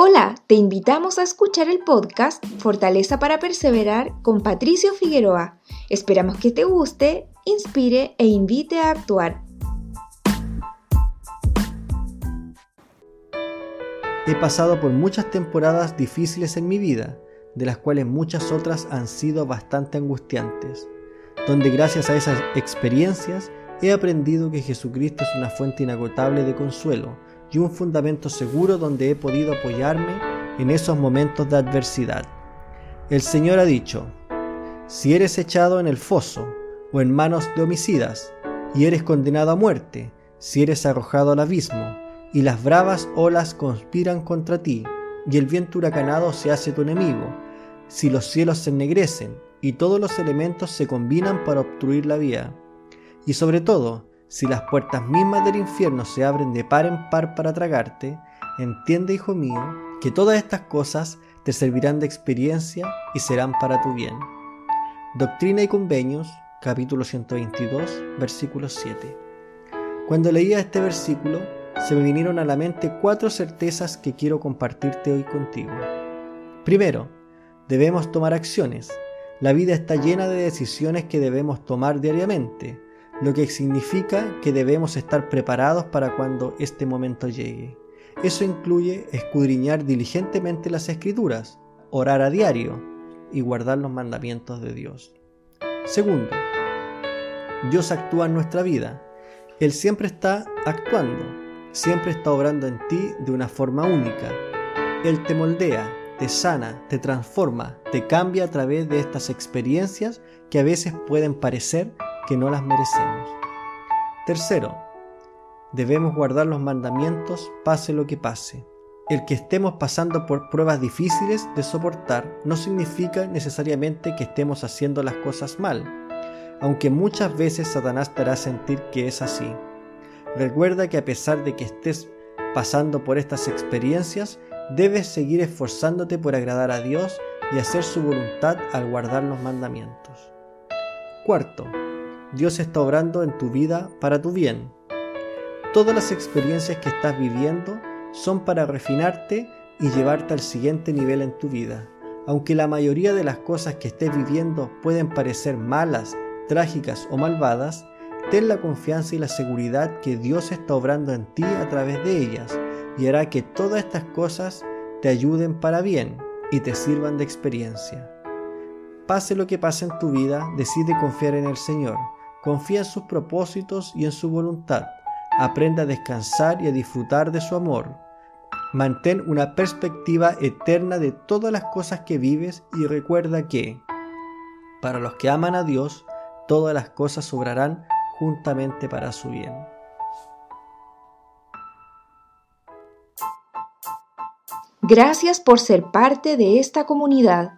Hola, te invitamos a escuchar el podcast Fortaleza para Perseverar con Patricio Figueroa. Esperamos que te guste, inspire e invite a actuar. He pasado por muchas temporadas difíciles en mi vida, de las cuales muchas otras han sido bastante angustiantes, donde gracias a esas experiencias he aprendido que Jesucristo es una fuente inagotable de consuelo, y un fundamento seguro donde he podido apoyarme en esos momentos de adversidad. El Señor ha dicho, si eres echado en el foso o en manos de homicidas, y eres condenado a muerte, si eres arrojado al abismo, y las bravas olas conspiran contra ti, y el viento huracanado se hace tu enemigo, si los cielos se ennegrecen, y todos los elementos se combinan para obstruir la vía, y sobre todo, si las puertas mismas del infierno se abren de par en par para tragarte, entiende, hijo mío, que todas estas cosas te servirán de experiencia y serán para tu bien. Doctrina y Convenios, capítulo 122, versículo 7. Cuando leía este versículo, se me vinieron a la mente cuatro certezas que quiero compartirte hoy contigo. Primero, debemos tomar acciones. La vida está llena de decisiones que debemos tomar diariamente lo que significa que debemos estar preparados para cuando este momento llegue. Eso incluye escudriñar diligentemente las escrituras, orar a diario y guardar los mandamientos de Dios. Segundo, Dios actúa en nuestra vida. Él siempre está actuando, siempre está obrando en ti de una forma única. Él te moldea, te sana, te transforma, te cambia a través de estas experiencias que a veces pueden parecer no las merecemos. Tercero, debemos guardar los mandamientos pase lo que pase. El que estemos pasando por pruebas difíciles de soportar no significa necesariamente que estemos haciendo las cosas mal, aunque muchas veces Satanás te hará sentir que es así. Recuerda que a pesar de que estés pasando por estas experiencias, debes seguir esforzándote por agradar a Dios y hacer su voluntad al guardar los mandamientos. Cuarto, Dios está obrando en tu vida para tu bien. Todas las experiencias que estás viviendo son para refinarte y llevarte al siguiente nivel en tu vida. Aunque la mayoría de las cosas que estés viviendo pueden parecer malas, trágicas o malvadas, ten la confianza y la seguridad que Dios está obrando en ti a través de ellas y hará que todas estas cosas te ayuden para bien y te sirvan de experiencia. Pase lo que pase en tu vida, decide confiar en el Señor Confía en sus propósitos y en su voluntad. Aprenda a descansar y a disfrutar de su amor. Mantén una perspectiva eterna de todas las cosas que vives y recuerda que, para los que aman a Dios, todas las cosas obrarán juntamente para su bien. Gracias por ser parte de esta comunidad.